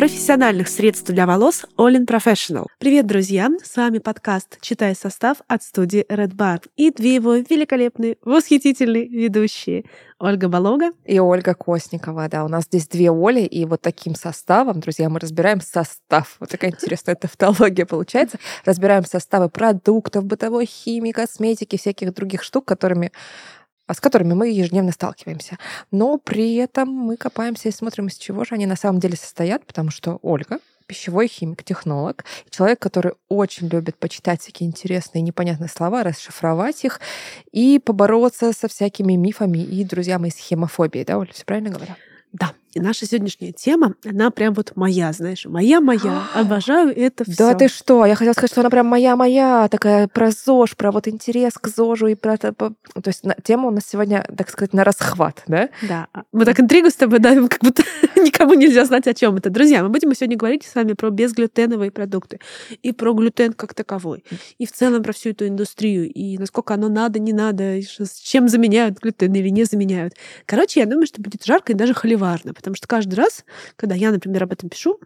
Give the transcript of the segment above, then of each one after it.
Профессиональных средств для волос Olin Professional. Привет, друзья! С вами подкаст «Читай состав» от студии Red Bar и две его великолепные, восхитительные ведущие Ольга Болога и Ольга Косникова. Да, у нас здесь две Оли, и вот таким составом, друзья, мы разбираем состав. Вот такая интересная тавтология получается. Разбираем составы продуктов, бытовой химии, косметики, всяких других штук, которыми с которыми мы ежедневно сталкиваемся. Но при этом мы копаемся и смотрим, из чего же они на самом деле состоят, потому что Ольга пищевой химик, технолог, человек, который очень любит почитать всякие интересные непонятные слова, расшифровать их и побороться со всякими мифами и, друзья мои, с хемофобией. Да, Оля, все правильно говорю? Да. И наша сегодняшняя тема, она прям вот моя, знаешь, моя-моя. Обожаю это все. Да ты что? Я хотела сказать, что она прям моя-моя, такая про ЗОЖ, про вот интерес к ЗОЖу и про... То есть тема у нас сегодня, так сказать, на расхват, да? Да. Мы так интригу с тобой давим, как будто никому нельзя знать, о чем это. Друзья, мы будем сегодня говорить с вами про безглютеновые продукты и про глютен как таковой, и в целом про всю эту индустрию, и насколько оно надо, не надо, и с чем заменяют глютен или не заменяют. Короче, я думаю, что будет жарко и даже холиварно, потому что каждый раз, когда я, например, об этом пишу,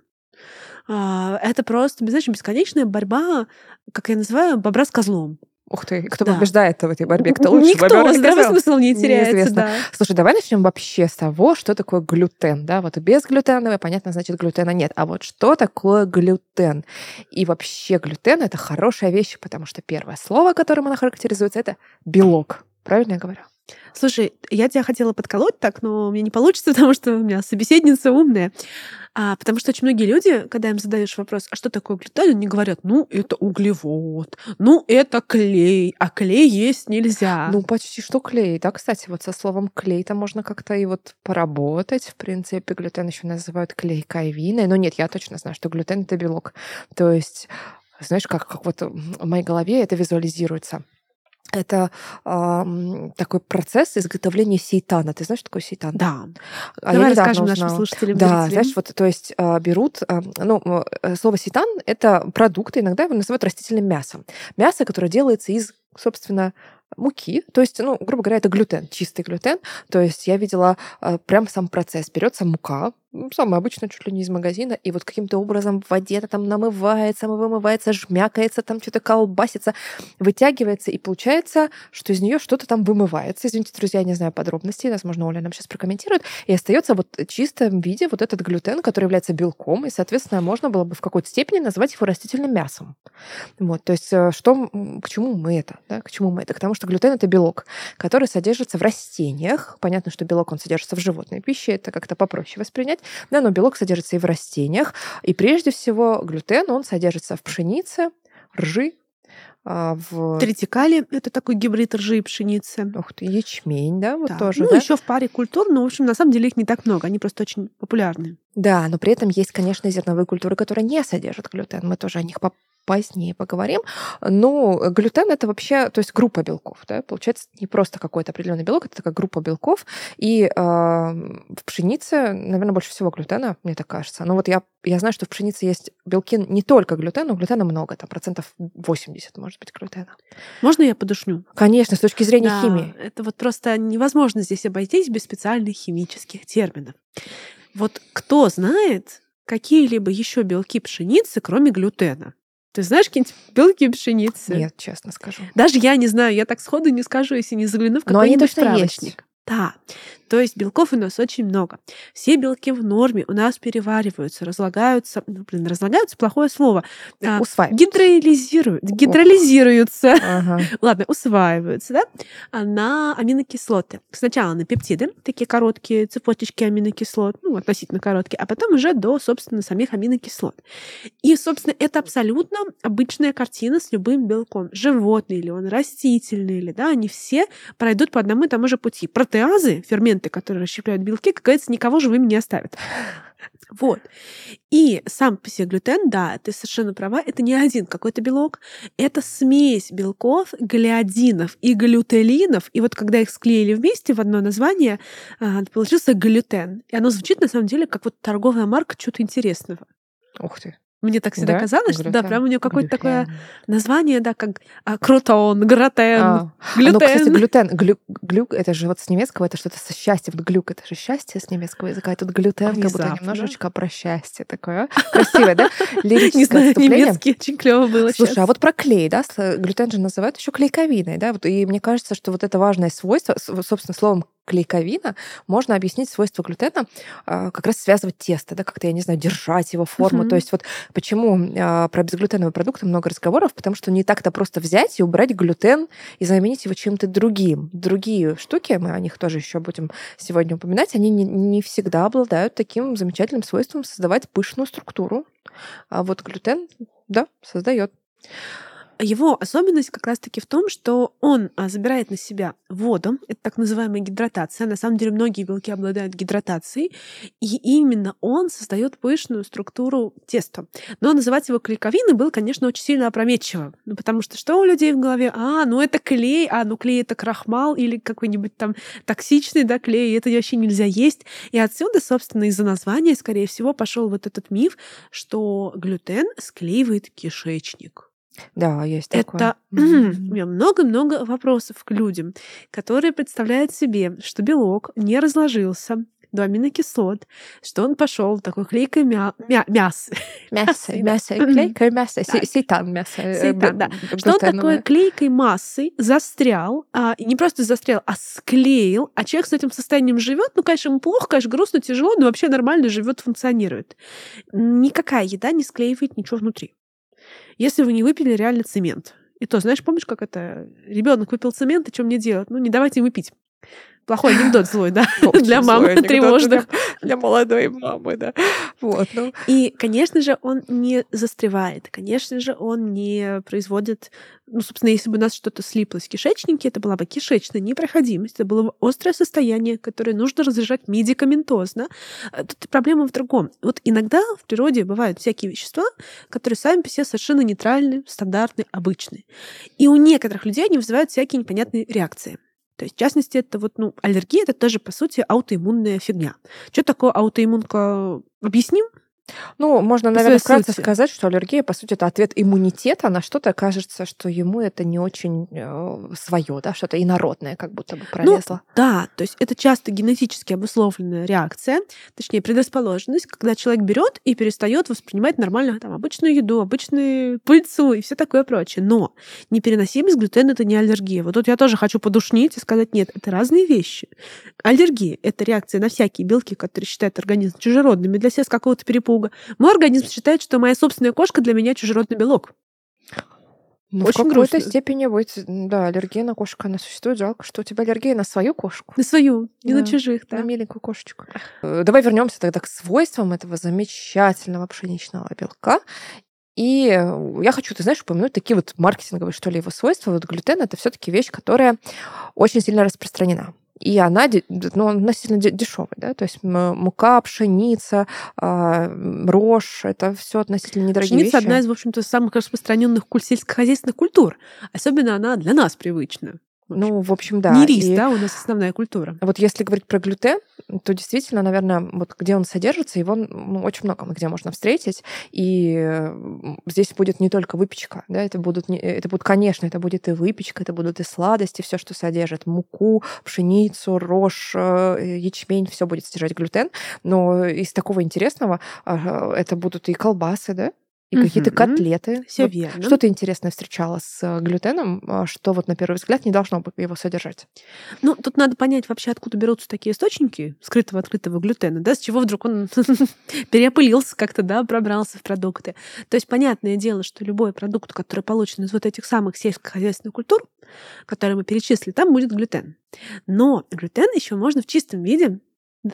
а, это просто, знаешь, бесконечная борьба, как я называю, бобра с козлом. Ух ты, кто да. побеждает в этой борьбе? Кто лучше? Никто, бобер здравый смысл не теряется. Неизвестно. Да. Слушай, давай начнем вообще с того, что такое глютен. Да? Вот безглютеновый, понятно, значит, глютена нет. А вот что такое глютен? И вообще глютен — это хорошая вещь, потому что первое слово, которым она характеризуется, это белок. Правильно я говорю? Слушай, я тебя хотела подколоть так, но мне не получится, потому что у меня собеседница умная. А, потому что очень многие люди, когда им задаешь вопрос, а что такое глютен, они говорят, ну, это углевод, ну, это клей, а клей есть нельзя. Ну, почти что клей, да, кстати, вот со словом клей там можно как-то и вот поработать. В принципе, глютен еще называют клей кайвиной, но нет, я точно знаю, что глютен — это белок. То есть знаешь, как, как вот в моей голове это визуализируется это э, такой процесс изготовления сейтана. Ты знаешь, что такое сейтан? Да. А Давай расскажем узнала. нашим слушателям. Да, зрителям. знаешь, вот, то есть э, берут, э, ну, э, слово сейтан — это продукт, иногда его называют растительным мясом. Мясо, которое делается из, собственно, муки, то есть, ну, грубо говоря, это глютен, чистый глютен. То есть я видела э, прям сам процесс. Берется мука, самое обычное, чуть ли не из магазина, и вот каким-то образом в воде это там намывается, вымывается, жмякается, там что-то колбасится, вытягивается, и получается, что из нее что-то там вымывается. Извините, друзья, я не знаю подробностей, возможно, Оля нам сейчас прокомментирует. И остается вот в чистом виде вот этот глютен, который является белком, и, соответственно, можно было бы в какой-то степени назвать его растительным мясом. Вот, то есть э, что, к чему мы это? Да? К чему мы это? К тому, что глютен — это белок, который содержится в растениях. Понятно, что белок, он содержится в животной пище, это как-то попроще воспринять. Да, но белок содержится и в растениях. И прежде всего глютен, он содержится в пшенице, ржи, а, в... Тритикали — это такой гибрид ржи и пшеницы. Ух ты, ячмень, да, вот да. тоже, Ну, да? еще в паре культур, но, в общем, на самом деле их не так много, они просто очень популярны. Да, но при этом есть, конечно, зерновые культуры, которые не содержат глютен. Мы тоже о них позднее поговорим. Но глютен это вообще, то есть группа белков, да, получается не просто какой-то определенный белок, это такая группа белков. И э, в пшенице, наверное, больше всего глютена, мне так кажется. Но вот я, я знаю, что в пшенице есть белки не только глютена, но глютена много, там процентов 80 может быть глютена. Можно я подушню? Конечно, с точки зрения да, химии. Это вот просто невозможно здесь обойтись без специальных химических терминов. Вот кто знает какие-либо еще белки пшеницы, кроме глютена? Ты знаешь какие-нибудь белки пшеницы? Нет, честно скажу. Даже я не знаю, я так сходу не скажу, если не загляну в какой-нибудь справочник. Есть. Да, то есть белков у нас очень много. Все белки в норме у нас перевариваются, разлагаются, ну, блин, разлагаются плохое слово, а, гидролизируют, гидролизируются, ага. ладно, усваиваются, да, а на аминокислоты. Сначала на пептиды, такие короткие цепочки аминокислот, ну, относительно короткие, а потом уже до, собственно, самих аминокислот. И, собственно, это абсолютно обычная картина с любым белком. Животный или он растительный, или, да, они все пройдут по одному и тому же пути протеазы, ферменты, которые расщепляют белки, как говорится, никого живым не оставят. Вот. И сам по себе глютен, да, ты совершенно права, это не один какой-то белок, это смесь белков, глиадинов и глютелинов, и вот когда их склеили вместе в одно название, а, получился глютен. И оно звучит на самом деле как вот торговая марка чего-то интересного. Ух ты. Мне так всегда да? казалось, что да, прям у нее какое-то такое название, да, как а, крутон, гратен, а. глютен. Ну, кстати, глютен, глю, глюк, это же вот с немецкого, это что-то со счастьем. Глюк, это же счастье с немецкого языка. И тут глютен, Внезапно. как будто немножечко про счастье такое. Красивое, да? Не знаю, немецкий очень клево было Слушай, а вот про клей, да, глютен же называют еще клейковиной, да, и мне кажется, что вот это важное свойство, собственно, словом клейковина, можно объяснить свойства глютена, а, как раз связывать тесто, да, как-то, я не знаю, держать его форму. Mm-hmm. То есть вот почему а, про безглютеновые продукты много разговоров, потому что не так-то просто взять и убрать глютен и заменить его чем-то другим. Другие штуки, мы о них тоже еще будем сегодня упоминать, они не, не всегда обладают таким замечательным свойством создавать пышную структуру. А вот глютен, да, создает. Его особенность как раз-таки в том, что он а, забирает на себя воду, это так называемая гидратация. На самом деле многие белки обладают гидратацией, и именно он создает пышную структуру теста. Но называть его клейковиной было, конечно, очень сильно опрометчиво, ну, потому что что у людей в голове? А, ну это клей, а, ну клей это крахмал или какой-нибудь там токсичный, да, клей, это вообще нельзя есть. И отсюда, собственно, из-за названия, скорее всего, пошел вот этот миф, что глютен склеивает кишечник. Да, есть такое. Это у меня много-много вопросов к людям, которые представляют себе, что белок не разложился до аминокислот, что он пошел такой клейкой мя... Мя... мясо. Мясо, мясо, клейкое мясо, сейтан мясо. Э, сейтан, да. Что он такой клейкой массой застрял, а, не просто застрял, а склеил, а человек с этим состоянием живет, ну, конечно, ему плохо, конечно, грустно, тяжело, но вообще нормально живет, функционирует. Никакая еда не склеивает ничего внутри если вы не выпили реально цемент. И то, знаешь, помнишь, как это? Ребенок выпил цемент, и что мне делать? Ну, не давайте ему пить. Плохой анекдот злой, да, для мамы тревожных. Для молодой мамы, да. Вот, ну. И, конечно же, он не застревает. Конечно же, он не производит... Ну, собственно, если бы у нас что-то слиплось в кишечнике, это была бы кишечная непроходимость, это было бы острое состояние, которое нужно разрешать медикаментозно. Э, тут проблема в другом. Вот иногда в природе бывают всякие вещества, которые сами по себе совершенно нейтральны, стандартны, обычные. И у некоторых людей они вызывают всякие непонятные реакции. То есть, в частности, это вот, ну, аллергия это тоже, по сути, аутоиммунная фигня. Что такое аутоиммунка? Объясним? Ну, можно, наверное, вкратце сути. сказать, что аллергия, по сути, это ответ иммунитета на что-то, кажется, что ему это не очень э, свое, да, что-то инородное, как будто бы ну пролезло. Ну, да, то есть это часто генетически обусловленная реакция, точнее, предрасположенность, когда человек берет и перестает воспринимать нормально там обычную еду, обычную пыльцу и все такое прочее. Но непереносимость глютена это не аллергия. Вот тут я тоже хочу подушнить и сказать, нет, это разные вещи. Аллергия это реакция на всякие белки, которые считают организм чужеродными для себя с какого-то перепуга испуга. Мой организм считает, что моя собственная кошка для меня чужеродный белок. Ну, Очень в какой-то степени быть, да, аллергия на кошку, она существует. Жалко, что у тебя аллергия на свою кошку. На свою, не да, на чужих, да. На миленькую кошечку. Э, давай вернемся тогда к свойствам этого замечательного пшеничного белка. И я хочу, ты знаешь, упомянуть такие вот маркетинговые, что ли, его свойства. Вот глютен — это все таки вещь, которая очень сильно распространена и она ну, относительно дешевая, да, то есть мука, пшеница, а, рожь, это все относительно недорогие пшеница вещи. одна из, в общем-то, самых распространенных сельскохозяйственных культур, особенно она для нас привычна. Ну, в общем, да. Не рис, и да, у нас основная культура. Вот если говорить про глютен, то действительно, наверное, вот где он содержится, его ну, очень много где можно встретить. И здесь будет не только выпечка, да, это будут, не, это будут, конечно, это будет и выпечка, это будут и сладости, все, что содержит муку, пшеницу, рожь, э, ячмень, все будет содержать глютен. Но из такого интересного а, это будут и колбасы, да, и угу. какие-то котлеты. Все вот верно. Что ты интересное встречала с э, глютеном, а, что вот на первый взгляд не должно его содержать? Ну, тут надо понять вообще, откуда берутся такие источники скрытого открытого глютена, да, с чего вдруг он переопылился как-то, да, пробрался в продукты. То есть понятное дело, что любой продукт, который получен из вот этих самых сельскохозяйственных культур, которые мы перечислили, там будет глютен. Но глютен еще можно в чистом виде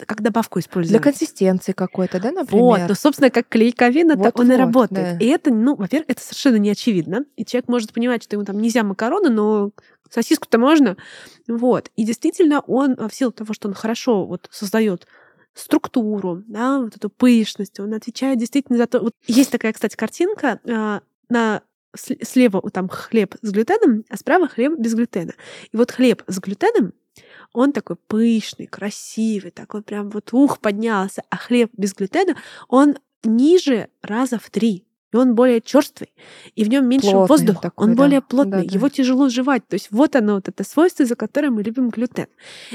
как добавку использовать. Для консистенции какой-то, да, например? Вот, ну, собственно, как клейковина, вот, он вот, и работает. Да. И это, ну, во-первых, это совершенно не очевидно. И человек может понимать, что ему там нельзя макароны, но сосиску-то можно. Вот. И действительно, он в силу того, что он хорошо вот создает структуру, да, вот эту пышность, он отвечает действительно за то... Вот есть такая, кстати, картинка а, на слева там хлеб с глютеном, а справа хлеб без глютена. И вот хлеб с глютеном он такой пышный, красивый, такой прям вот ух поднялся, а хлеб без глютена, он ниже раза в три. и он более черствый, и в нем меньше плотный воздуха, такой, он да. более плотный, да, его да. тяжело жевать. То есть вот оно, вот это свойство, за которое мы любим глютен.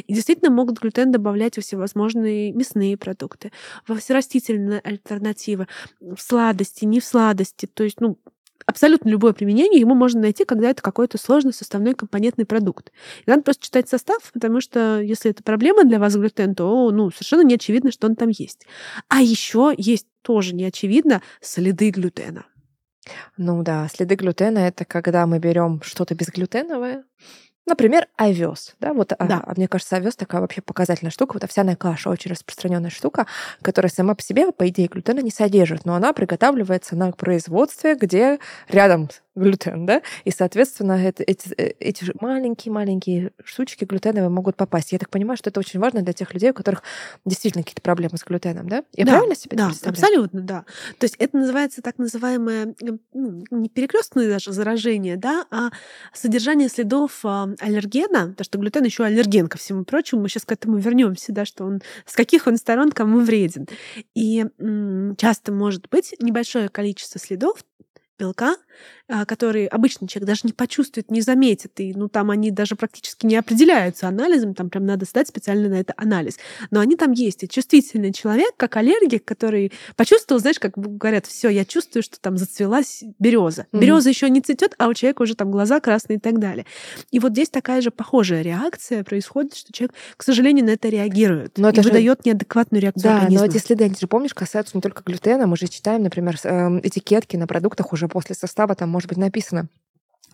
И действительно могут глютен добавлять во всевозможные мясные продукты, во все растительные альтернативы, в сладости, не в сладости. То есть, ну, абсолютно любое применение ему можно найти, когда это какой-то сложный составной компонентный продукт. И надо просто читать состав, потому что если это проблема для вас глютен, то ну, совершенно не очевидно, что он там есть. А еще есть тоже не очевидно следы глютена. Ну да, следы глютена это когда мы берем что-то безглютеновое, Например, овес. Да, вот, а, да. А, мне кажется, овес такая вообще показательная штука. Вот овсяная каша очень распространенная штука, которая сама по себе, по идее, глютена не содержит, но она приготавливается на производстве, где рядом глютен, да, и, соответственно, это, эти, э, эти маленькие-маленькие штучки глютеновые могут попасть. Я так понимаю, что это очень важно для тех людей, у которых действительно какие-то проблемы с глютеном, да? Я да, правильно себе да, абсолютно, да. То есть это называется так называемое, ну, не перекрестное даже заражение, да, а содержание следов а, аллергена, потому что глютен еще аллерген ко всему прочему, мы сейчас к этому вернемся, да, что он, с каких он сторон кому вреден. И часто может быть небольшое количество следов белка, которые обычный человек даже не почувствует, не заметит. И ну, там они даже практически не определяются анализом, там прям надо сдать специально на это анализ. Но они там есть. И чувствительный человек, как аллергик, который почувствовал, знаешь, как говорят, все, я чувствую, что там зацвелась береза. Mm-hmm. Береза еще не цветет, а у человека уже там глаза красные и так далее. И вот здесь такая же похожая реакция происходит, что человек, к сожалению, на это реагирует но это и же... выдает неадекватную реакцию да, организма. но эти следы, они же, помнишь, касаются не только глютена. Мы же читаем, например, эм, этикетки на продуктах уже после состава там может быть написано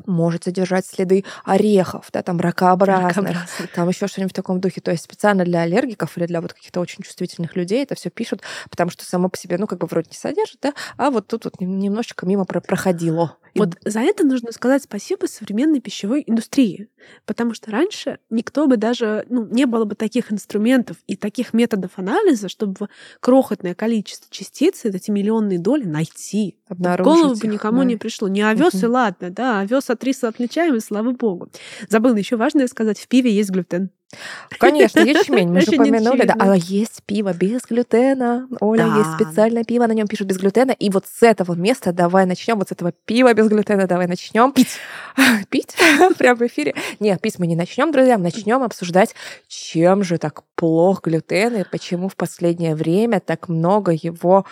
может содержать следы орехов, да, там ракообразных, ракообразных. там еще что-нибудь в таком духе. То есть специально для аллергиков или для вот каких-то очень чувствительных людей это все пишут, потому что само по себе, ну, как бы вроде не содержит, да, а вот тут вот немножечко мимо проходило. Вот за это нужно сказать спасибо современной пищевой индустрии, потому что раньше никто бы даже, ну, не было бы таких инструментов и таких методов анализа, чтобы крохотное количество частиц, эти миллионные доли, найти. Обнаружить. В голову бы никому да. не пришло. Не овес угу. и ладно, да, овес от риса отличаем, и слава богу. Забыла еще важное сказать, в пиве есть глютен. Конечно, ячмень, мы же упомянули, да. А есть пиво без глютена. Оля, да. есть специальное пиво, на нем пишут без глютена. И вот с этого места давай начнем, вот с этого пива без глютена давай начнем. Пить. Пить? Прямо в эфире. Нет, пить мы не начнем, друзья, начнем обсуждать, чем же так плох глютен и почему в последнее время так много его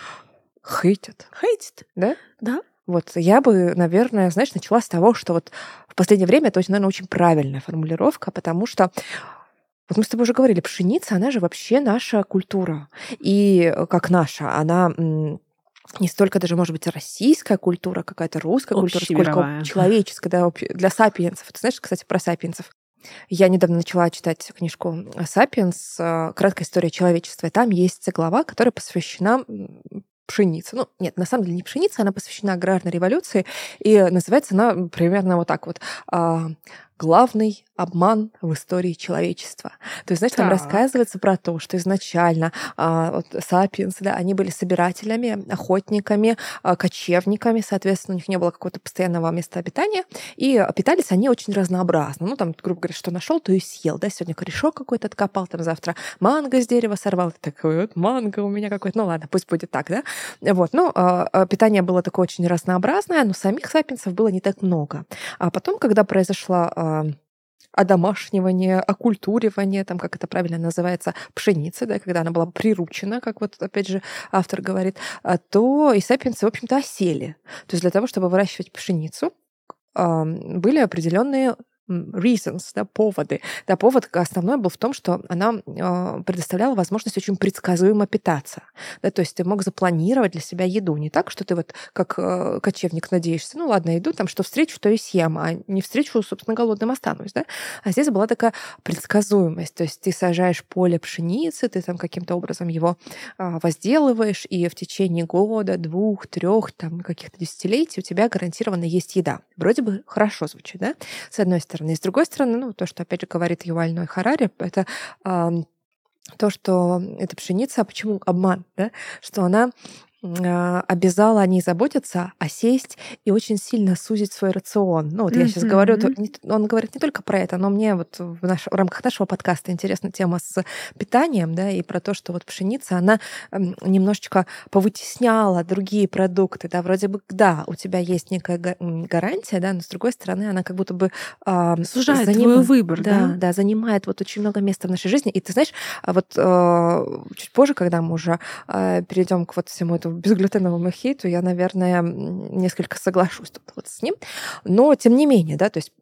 хейтят. Хейтят? Да? Да. Вот я бы, наверное, знаешь, начала с того, что вот в последнее время это, наверное, очень правильная формулировка, потому что вот мы с тобой уже говорили, пшеница, она же вообще наша культура. И э, как наша, она не столько даже, может быть, российская культура, какая-то русская культура, сколько человеческая, да, для сапиенсов. Ты знаешь, кстати, про сапиенсов? Я недавно начала читать книжку «Сапиенс. Э, краткая история человечества». И там есть глава, которая посвящена пшенице. Ну, нет, на самом деле не пшеница, она посвящена аграрной революции, и называется она примерно вот так вот а, главный обман в истории человечества. То есть, знаешь, так. там рассказывается про то, что изначально а, вот, сапиенсы, да, они были собирателями, охотниками, а, кочевниками, соответственно, у них не было какого-то постоянного места обитания, и питались они очень разнообразно. Ну, там, грубо говоря, что нашел, то и съел, да, сегодня корешок какой-то откопал, там завтра манго с дерева сорвал, ты такой, вот манго у меня какой-то, ну ладно, пусть будет так, да. Вот, ну, а, а питание было такое очень разнообразное, но самих сапиенсов было не так много. А потом, когда произошла а, одомашнивание, окультуривание, там, как это правильно называется, пшеницы, да, когда она была приручена, как вот, опять же, автор говорит, а, то и сапиенсы, в общем-то, осели. То есть для того, чтобы выращивать пшеницу, были определенные reasons, да, поводы. Да, повод основной был в том, что она э, предоставляла возможность очень предсказуемо питаться. Да, то есть ты мог запланировать для себя еду. Не так, что ты вот как э, кочевник надеешься, ну ладно, иду там, что встречу, то и съем, а не встречу, собственно, голодным останусь. Да? А здесь была такая предсказуемость. То есть ты сажаешь поле пшеницы, ты там каким-то образом его э, возделываешь, и в течение года, двух, трех, там, каких-то десятилетий у тебя гарантированно есть еда. Вроде бы хорошо звучит, да? С одной стороны стороны. И с другой стороны, ну, то, что, опять же, говорит Юваль Харари, это то, что эта пшеница, а почему обман, да? что она обязала о ней заботиться, а сесть и очень сильно сузить свой рацион. Ну, вот я сейчас говорю, он говорит не только про это, но мне вот в, наш, в рамках нашего подкаста интересна тема с питанием, да, и про то, что вот пшеница, она немножечко повытесняла другие продукты, да, вроде бы, да, у тебя есть некая гарантия, да, но с другой стороны, она как будто бы э, сужает заним... твой выбор, да, да, да, занимает вот очень много места в нашей жизни. И ты знаешь, а вот э, чуть позже, когда мы уже э, перейдем к вот всему этому безглютеновому хейту, я, наверное, несколько соглашусь тут вот с ним. Но, тем не менее, да, то есть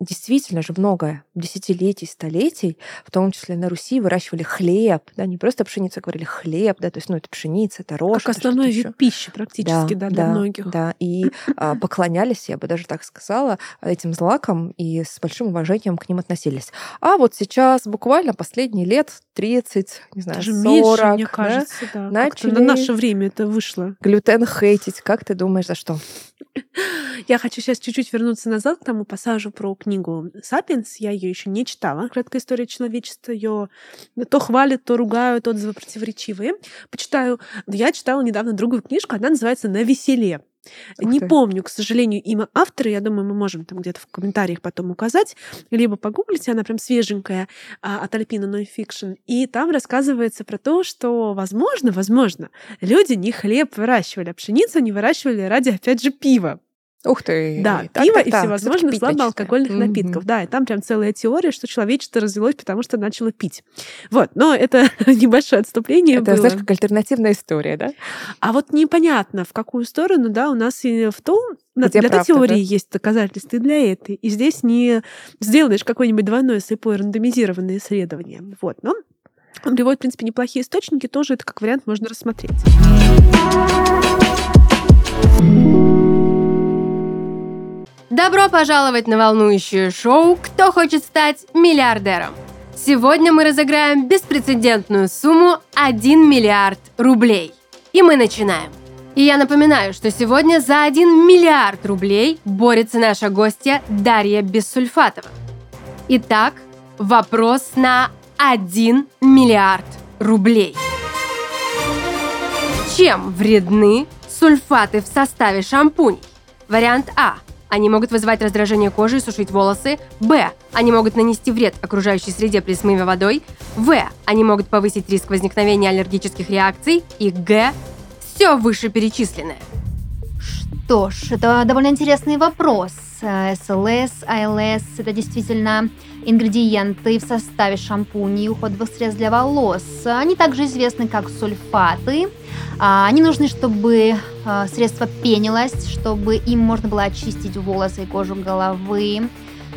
действительно же много десятилетий, столетий, в том числе на Руси, выращивали хлеб, да, не просто пшеницу, а говорили хлеб, да, то есть, ну, это пшеница, это рожь. Как основной вид пищи практически, да, да для да, многих. Да, и а, поклонялись, я бы даже так сказала, этим злакам и с большим уважением к ним относились. А вот сейчас буквально последние лет 30, не знаю, даже 40, меньше, мне кажется, да, да начали на наше время это вышло. Глютен хейтить. Как ты думаешь, за что? Я хочу сейчас чуть-чуть вернуться назад к тому пассажу про книгу «Сапиенс». Я ее еще не читала. Краткая история человечества. Ее то хвалят, то ругают, отзывы противоречивые. Почитаю. Я читала недавно другую книжку. Она называется «На веселе». Ух не ты. помню, к сожалению, имя автора. Я думаю, мы можем там где-то в комментариях потом указать. Либо погуглите, она прям свеженькая а, от Альпина Nonfiction. И там рассказывается про то, что, возможно, возможно, люди не хлеб выращивали, а пшеницу не выращивали ради, опять же, пива. Ух ты! Да, так, пиво так, и всевозможных слабоалкогольных mm-hmm. напитков. Да, и там прям целая теория, что человечество развелось, потому что начало пить. Вот, но это небольшое отступление Это, было. знаешь, как альтернативная история, да? А вот непонятно, в какую сторону, да, у нас и в том, Где для этой теории да? есть доказательства и для этой. И здесь не сделаешь какое-нибудь двойное слепое рандомизированное исследование. Вот, но он приводит, в принципе, неплохие источники, тоже это как вариант можно рассмотреть. Добро пожаловать на волнующее шоу «Кто хочет стать миллиардером?». Сегодня мы разыграем беспрецедентную сумму 1 миллиард рублей. И мы начинаем. И я напоминаю, что сегодня за 1 миллиард рублей борется наша гостья Дарья Бессульфатова. Итак, вопрос на 1 миллиард рублей. Чем вредны сульфаты в составе шампуней? Вариант А – они могут вызывать раздражение кожи и сушить волосы. Б. Они могут нанести вред окружающей среде при смыве водой. В. Они могут повысить риск возникновения аллергических реакций. И Г. Все вышеперечисленное. Что ж, это довольно интересный вопрос. СЛС, АЛС – это действительно ингредиенты в составе шампуней и уходовых средств для волос. Они также известны как сульфаты. А, они нужны, чтобы а, средство пенилось, чтобы им можно было очистить волосы и кожу головы.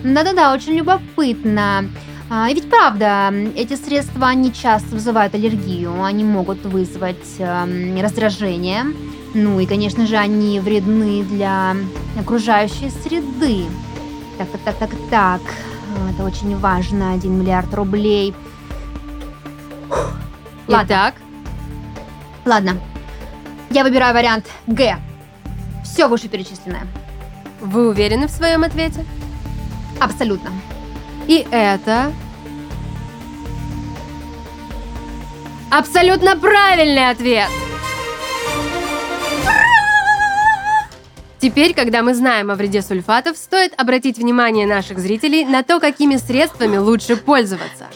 Да-да-да, очень любопытно. А, и ведь правда, эти средства не часто вызывают аллергию, они могут вызвать раздражение. Ну и, конечно же, они вредны для окружающей среды. Так, так, так, так, так. Это очень важно. 1 миллиард рублей. Ладно. Итак? Ладно. Я выбираю вариант Г. Все вышеперечисленное. Вы уверены в своем ответе? Абсолютно. И это... Абсолютно правильный ответ! Теперь, когда мы знаем о вреде сульфатов, стоит обратить внимание наших зрителей на то, какими средствами лучше пользоваться.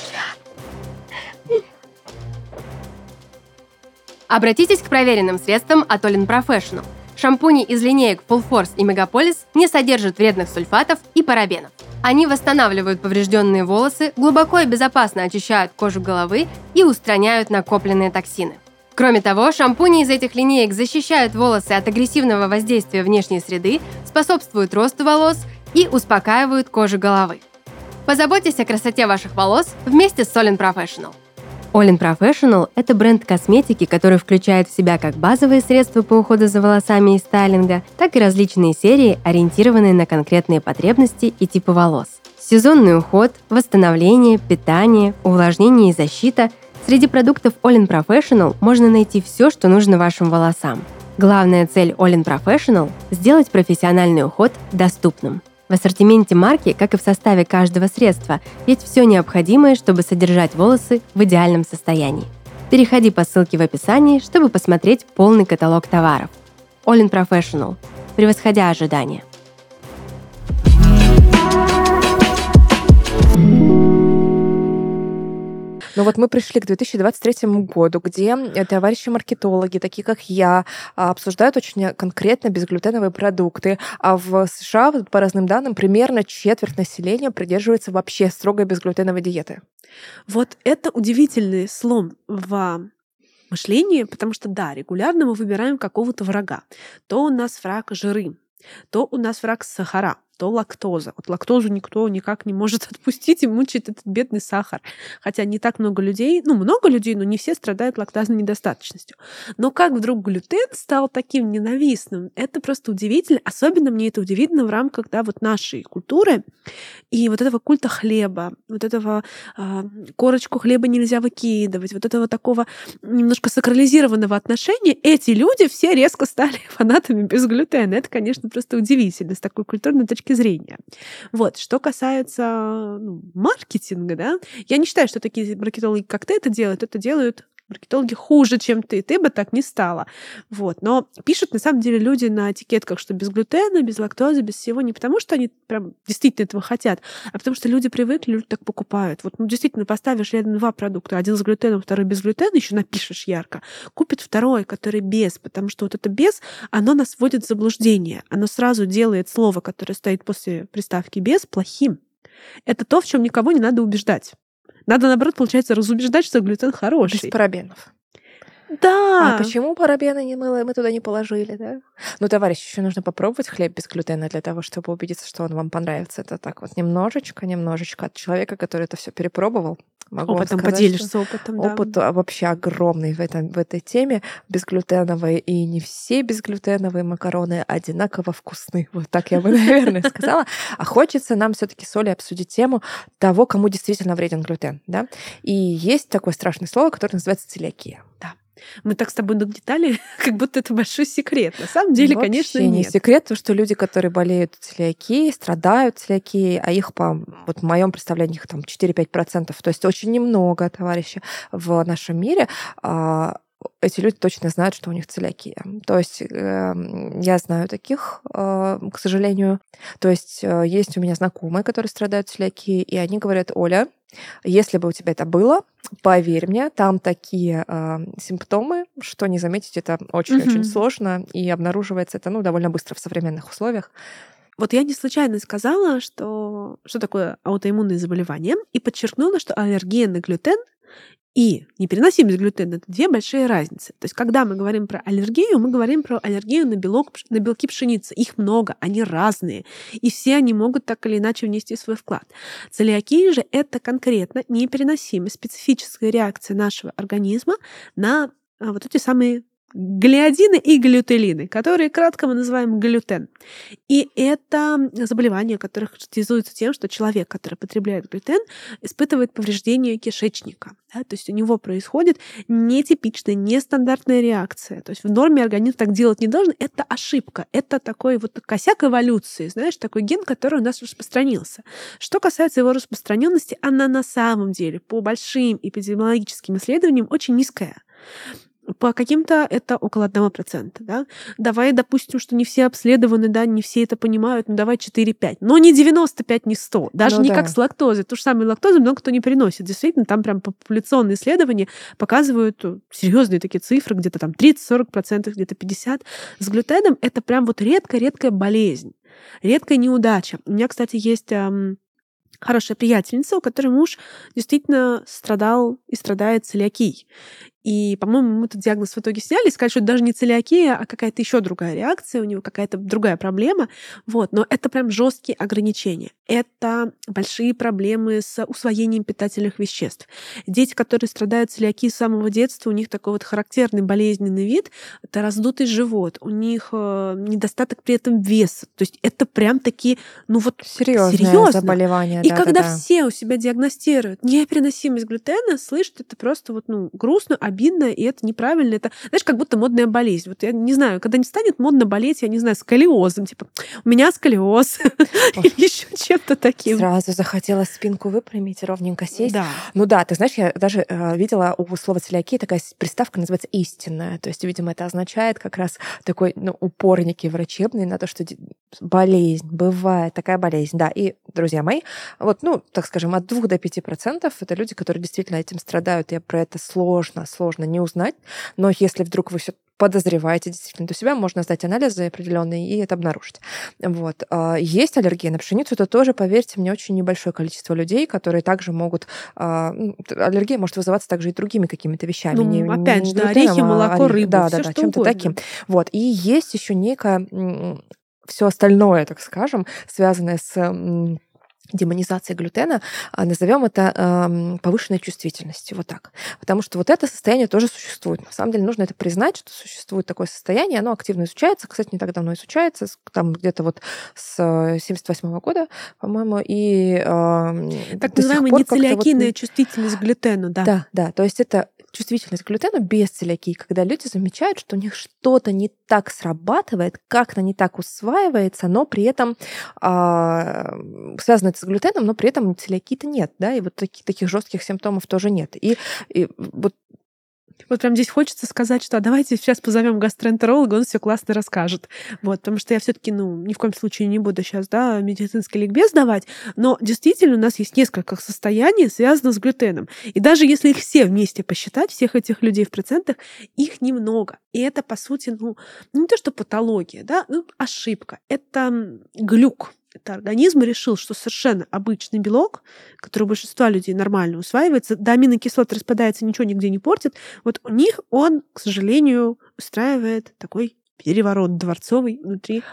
Обратитесь к проверенным средствам от Olin Professional. Шампуни из линеек Full Force и Megapolis не содержат вредных сульфатов и парабенов. Они восстанавливают поврежденные волосы, глубоко и безопасно очищают кожу головы и устраняют накопленные токсины. Кроме того, шампуни из этих линеек защищают волосы от агрессивного воздействия внешней среды, способствуют росту волос и успокаивают кожу головы. Позаботьтесь о красоте ваших волос вместе с Solin Professional. Olin Professional – это бренд косметики, который включает в себя как базовые средства по уходу за волосами и стайлинга, так и различные серии, ориентированные на конкретные потребности и типы волос. Сезонный уход, восстановление, питание, увлажнение и защита – Среди продуктов Olin Professional можно найти все, что нужно вашим волосам. Главная цель Olin Professional – сделать профессиональный уход доступным. В ассортименте марки, как и в составе каждого средства, есть все необходимое, чтобы содержать волосы в идеальном состоянии. Переходи по ссылке в описании, чтобы посмотреть полный каталог товаров. All in Professional. Превосходя ожидания. Ну вот мы пришли к 2023 году, где э, товарищи-маркетологи, такие как я, а, обсуждают очень конкретно безглютеновые продукты. А в США, по разным данным, примерно четверть населения придерживается вообще строгой безглютеновой диеты. Вот это удивительный слом в мышлении, потому что, да, регулярно мы выбираем какого-то врага. То у нас враг жиры, то у нас враг сахара, то лактоза. Вот лактозу никто никак не может отпустить и мучает этот бедный сахар. Хотя не так много людей, ну, много людей, но не все страдают лактазной недостаточностью. Но как вдруг глютен стал таким ненавистным, это просто удивительно. Особенно мне это удивительно в рамках да, вот нашей культуры и вот этого культа хлеба, вот этого э, корочку хлеба нельзя выкидывать, вот этого такого немножко сакрализированного отношения. Эти люди все резко стали фанатами без глютена. Это, конечно, просто удивительно с такой культурной точки точки зрения. Вот. Что касается ну, маркетинга, да, я не считаю, что такие маркетологи, как ты, это делают. Это делают маркетологи хуже, чем ты, ты бы так не стала. Вот. Но пишут, на самом деле, люди на этикетках, что без глютена, без лактозы, без всего, не потому что они прям действительно этого хотят, а потому что люди привыкли, люди так покупают. Вот, ну, действительно, поставишь рядом два продукта, один с глютеном, второй без глютена, еще напишешь ярко, купит второй, который без, потому что вот это без, оно нас вводит в заблуждение. Оно сразу делает слово, которое стоит после приставки без, плохим. Это то, в чем никого не надо убеждать. Надо, наоборот, получается, разубеждать, что глютен хороший. Без парабенов. Да. А почему парабены не мыло мы туда не положили, да? Ну, товарищ, еще нужно попробовать хлеб без глютена для того, чтобы убедиться, что он вам понравится. Это так вот немножечко, немножечко от человека, который это все перепробовал. Могу опытом сказать, поделишься опытом, да. Опыт вообще огромный в, этом, в этой теме безглютеновые, и не все безглютеновые макароны одинаково вкусны. Вот так я бы, наверное, сказала. А хочется нам все таки с Олей обсудить тему того, кому действительно вреден глютен. Да? И есть такое страшное слово, которое называется целиакия. Мы так с тобой нагнетали, как будто это большой секрет. На самом деле, Вообще конечно, нет. не секрет, то, что люди, которые болеют целиакией, страдают целиакией, а их, по вот в моем представлении, их там 4-5%, то есть очень немного, товарищи, в нашем мире, а, эти люди точно знают, что у них целиакия. То есть э, я знаю таких, э, к сожалению. То есть э, есть у меня знакомые, которые страдают целиакией, и они говорят, Оля, если бы у тебя это было, поверь мне, там такие э, симптомы, что не заметить это очень-очень mm-hmm. сложно, и обнаруживается это ну, довольно быстро в современных условиях. Вот я не случайно сказала, что, что такое аутоиммунные заболевания, и подчеркнула, что аллергия на глютен и непереносимость глютена — это две большие разницы. То есть, когда мы говорим про аллергию, мы говорим про аллергию на, белок, на белки пшеницы. Их много, они разные. И все они могут так или иначе внести свой вклад. Целиакия же — это конкретно непереносимая специфическая реакция нашего организма на а, вот эти самые глиадины и глютелины, которые кратко мы называем глютен. И это заболевания, которые характеризуются тем, что человек, который потребляет глютен, испытывает повреждение кишечника. Да? То есть у него происходит нетипичная, нестандартная реакция. То есть в норме организм так делать не должен. Это ошибка. Это такой вот косяк эволюции, знаешь, такой ген, который у нас распространился. Что касается его распространенности, она на самом деле по большим эпидемиологическим исследованиям очень низкая по каким-то это около 1%, да. Давай допустим, что не все обследованы, да, не все это понимают, ну давай 4-5. Но не 95, не 100. Даже ну, не да. как с лактозой. То же самое лактозы много кто не переносит. Действительно, там прям популяционные исследования показывают э, серьезные такие цифры, где-то там 30-40%, где-то 50%. С глютеном это прям вот редкая-редкая болезнь, редкая неудача. У меня, кстати, есть хорошая приятельница, у которой муж действительно страдал и страдает целиакией. И, по-моему, мы этот диагноз в итоге сняли, сказали, что это даже не целиакия, а какая-то еще другая реакция, у него какая-то другая проблема. Вот. Но это прям жесткие ограничения. Это большие проблемы с усвоением питательных веществ. Дети, которые страдают целиакией с самого детства, у них такой вот характерный болезненный вид, это раздутый живот, у них э, недостаток при этом веса. То есть это прям такие, ну вот серьезное серьезно. заболевание. И да, когда да, да. все у себя диагностируют непереносимость глютена, слышат, это просто вот ну грустно, обидно обидно, и это неправильно. Это, знаешь, как будто модная болезнь. Вот я не знаю, когда не станет модно болеть, я не знаю, сколиозом, типа, у меня сколиоз или еще чем-то таким. Сразу захотела спинку выпрямить, ровненько сесть. Да. Ну да, ты знаешь, я даже э, видела у слова целиакия такая приставка называется истинная. То есть, видимо, это означает как раз такой ну, упорники врачебный на то, что болезнь бывает, такая болезнь. Да, и, друзья мои, вот, ну, так скажем, от 2 до 5 процентов это люди, которые действительно этим страдают, и про это сложно, сложно не узнать. Но если вдруг вы все подозреваете действительно, то себя можно сдать анализы определенные и это обнаружить. Вот. А, есть аллергия на пшеницу, это тоже, поверьте мне, очень небольшое количество людей, которые также могут... А, аллергия может вызываться также и другими какими-то вещами. Ну, не, опять не же, да, орехи, молоко, а, рыба, Да, да, да, чем-то таким. Вот. И есть еще некое все остальное, так скажем, связанное с демонизации глютена, а, назовем это э, повышенной чувствительностью, вот так. Потому что вот это состояние тоже существует. На самом деле нужно это признать, что существует такое состояние, оно активно изучается, кстати, не так давно изучается, там где-то вот с 78 -го года, по-моему, и э, так называемая нецелиакийная вот... чувствительность к глютену, да. Да, да, то есть это чувствительность к глютену без целиакии, когда люди замечают, что у них что-то не так срабатывает, как-то не так усваивается, но при этом э, связано это с глютеном, но при этом целиакии-то нет, да, и вот таких, таких жестких симптомов тоже нет. И, и вот вот прям здесь хочется сказать, что а давайте сейчас позовем гастроэнтеролога, он все классно расскажет. Вот, потому что я все-таки, ну, ни в коем случае не буду сейчас, да, медицинский ликбез давать, но действительно у нас есть несколько состояний, связанных с глютеном. И даже если их все вместе посчитать, всех этих людей в процентах, их немного. И это, по сути, ну, не то, что патология, да, ну, ошибка. Это глюк, это организм решил, что совершенно обычный белок, который у большинства людей нормально усваивается, до аминокислот распадается, ничего нигде не портит, вот у них он, к сожалению, устраивает такой переворот дворцовый внутри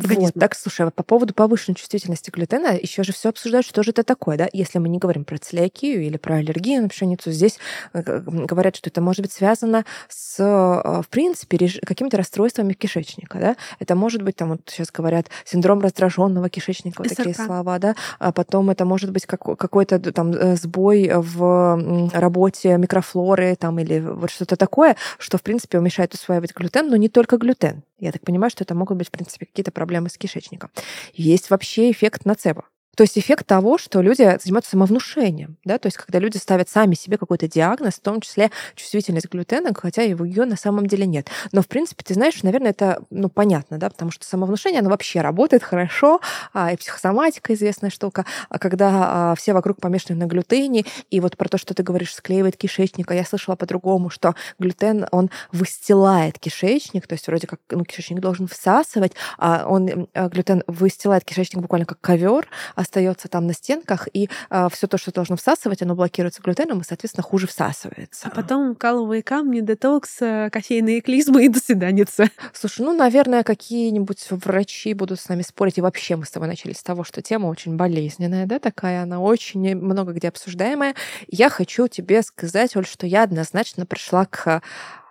Организма. Вот, так, слушай, по поводу повышенной чувствительности глютена еще же все обсуждают, что же это такое, да? Если мы не говорим про целиакию или про аллергию на пшеницу, здесь э, говорят, что это может быть связано с, э, в принципе, какими-то расстройствами кишечника, да? Это может быть, там вот сейчас говорят, синдром раздраженного кишечника, вот такие слова, да? А потом это может быть какой-то там э, сбой в работе микрофлоры там или вот что-то такое, что, в принципе, мешает усваивать глютен, но не только глютен. Я так понимаю, что это могут быть, в принципе, какие-то проблемы с кишечником. Есть вообще эффект нацебо. То есть эффект того, что люди занимаются самовнушением, да, то есть когда люди ставят сами себе какой-то диагноз, в том числе чувствительность к глютену, хотя его ее на самом деле нет. Но в принципе, ты знаешь, наверное, это ну понятно, да, потому что самовнушение, оно вообще работает хорошо, а, и психосоматика известная штука, а когда а, все вокруг помешаны на глютене, и вот про то, что ты говоришь, склеивает кишечник, а я слышала по-другому, что глютен он выстилает кишечник, то есть вроде как ну, кишечник должен всасывать, а он глютен выстилает кишечник буквально как ковер, остается там на стенках, и э, все то, что должно всасывать, оно блокируется глютеном и, соответственно, хуже всасывается. А потом каловые камни, детокс, э, кофейные клизмы и до свиданицы. Слушай, ну, наверное, какие-нибудь врачи будут с нами спорить. И вообще мы с тобой начали с того, что тема очень болезненная, да, такая, она очень много где обсуждаемая. Я хочу тебе сказать, Оль, что я однозначно пришла к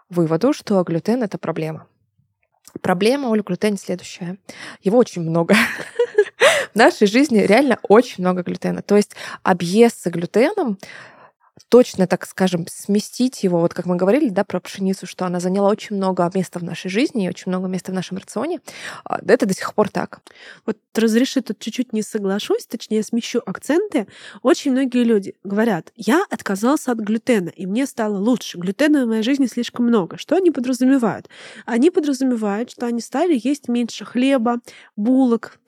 выводу, что глютен — это проблема. Проблема у глютена следующая. Его очень много. В нашей жизни реально очень много глютена. То есть объезд с глютеном точно, так скажем, сместить его, вот как мы говорили, да, про пшеницу, что она заняла очень много места в нашей жизни и очень много места в нашем рационе, а, это до сих пор так. Вот разреши тут чуть-чуть не соглашусь, точнее смещу акценты. Очень многие люди говорят, я отказался от глютена, и мне стало лучше. Глютена в моей жизни слишком много. Что они подразумевают? Они подразумевают, что они стали есть меньше хлеба, булок,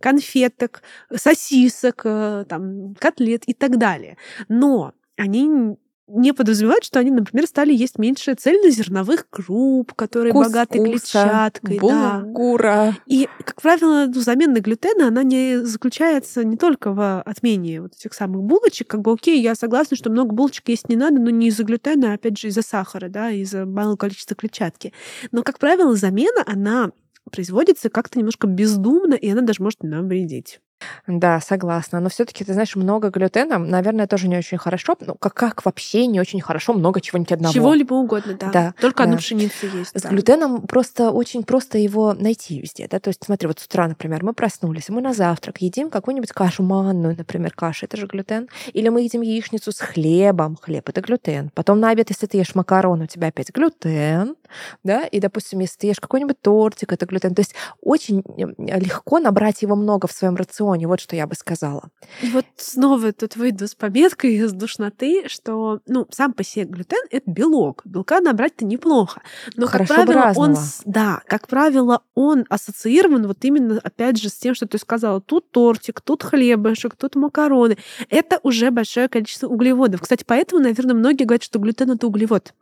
конфеток, сосисок, э, там, котлет и так далее. Но они не подразумевают, что они, например, стали есть меньше цельнозерновых круп, которые Кускуса, богаты клетчаткой. Булгура. Да. И, как правило, ну, замена глютена, она не заключается не только в отмене вот этих самых булочек. Как бы, окей, я согласна, что много булочек есть не надо, но не из-за глютена, а опять же, из-за сахара, да, из-за малого количества клетчатки. Но, как правило, замена, она производится как-то немножко бездумно, и она даже может нам вредить. Да, согласна. Но все-таки, ты знаешь, много глютена, наверное, тоже не очень хорошо. Ну, как, как вообще не очень хорошо много чего-нибудь одного. Чего-либо угодно, да. Да, Только да. одна пшеница есть. С да. глютеном просто очень просто его найти везде, да, то есть смотри, вот с утра, например, мы проснулись, мы на завтрак едим какую-нибудь кашу манную, например, каша, это же глютен, или мы едим яичницу с хлебом, хлеб это глютен, потом на обед, если ты ешь макароны, у тебя опять глютен, да, и, допустим, если ты ешь какой-нибудь тортик, это глютен, то есть очень э, легко набрать его много в своем рационе, вот что я бы сказала. И вот снова тут выйду с пометкой из душноты, что, ну, сам по себе глютен — это белок. Белка набрать-то неплохо. Но, Хорошо как правило, он, да, как правило, он ассоциирован вот именно, опять же, с тем, что ты сказала. Тут тортик, тут хлебушек, тут макароны. Это уже большое количество углеводов. Кстати, поэтому, наверное, многие говорят, что глютен — это углевод.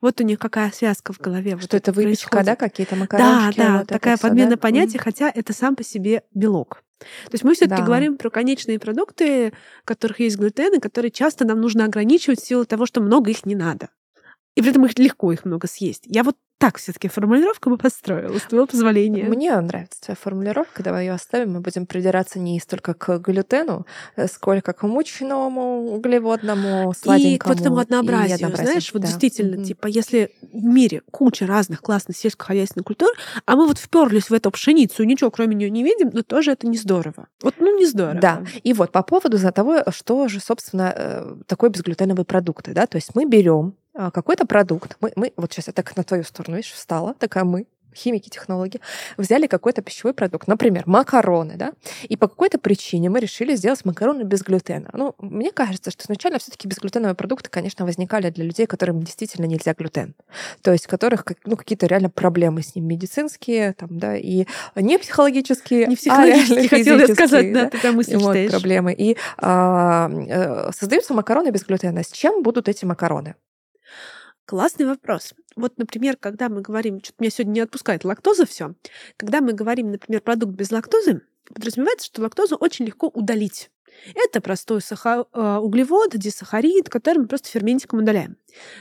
Вот у них какая связка в голове. вот Что это выпечка, происходит. да, какие-то Да, макарончики? да, вот это такая подмена да? понятий, хотя это сам по себе белок. То есть мы все-таки Да. говорим про конечные продукты, в которых есть глютен, и которые часто нам нужно ограничивать в силу того, что много их не надо. И при этом их легко их много съесть. Я вот так все-таки формулировку бы построила, с твоего позволения. Мне нравится твоя формулировка, давай ее оставим. Мы будем придираться не столько к глютену, э, сколько к мучному, углеводному, И к сладенькому. вот этому однообразию, однообразию, знаешь, вот да. действительно, Мгм. типа, если в мире куча разных классных сельскохозяйственных культур, а мы вот вперлись в эту пшеницу и ничего кроме нее не видим, но тоже это не здорово. Вот, ну, не здорово. Да, и вот по поводу за того, что же, собственно, э, такое безглютеновые продукты, да, то есть мы берем какой-то продукт, мы, мы вот сейчас я так на твою сторону, видишь, встала, такая мы, химики, технологи, взяли какой-то пищевой продукт, например, макароны, да, и по какой-то причине мы решили сделать макароны без глютена. Ну, мне кажется, что изначально все таки безглютеновые продукты, конечно, возникали для людей, которым действительно нельзя глютен. То есть, которых ну, какие-то реально проблемы с ним медицинские, там, да, и не психологические, Не а психологически, реально хотела я сказать, физические, да, ты прям мысли вот читаешь. проблемы. И а, э, создаются макароны без глютена. С чем будут эти макароны? Классный вопрос. Вот, например, когда мы говорим, что-то меня сегодня не отпускает лактоза все, когда мы говорим, например, продукт без лактозы, подразумевается, что лактозу очень легко удалить. Это простой саха- э, углевод, дисахарид, который мы просто ферментиком удаляем.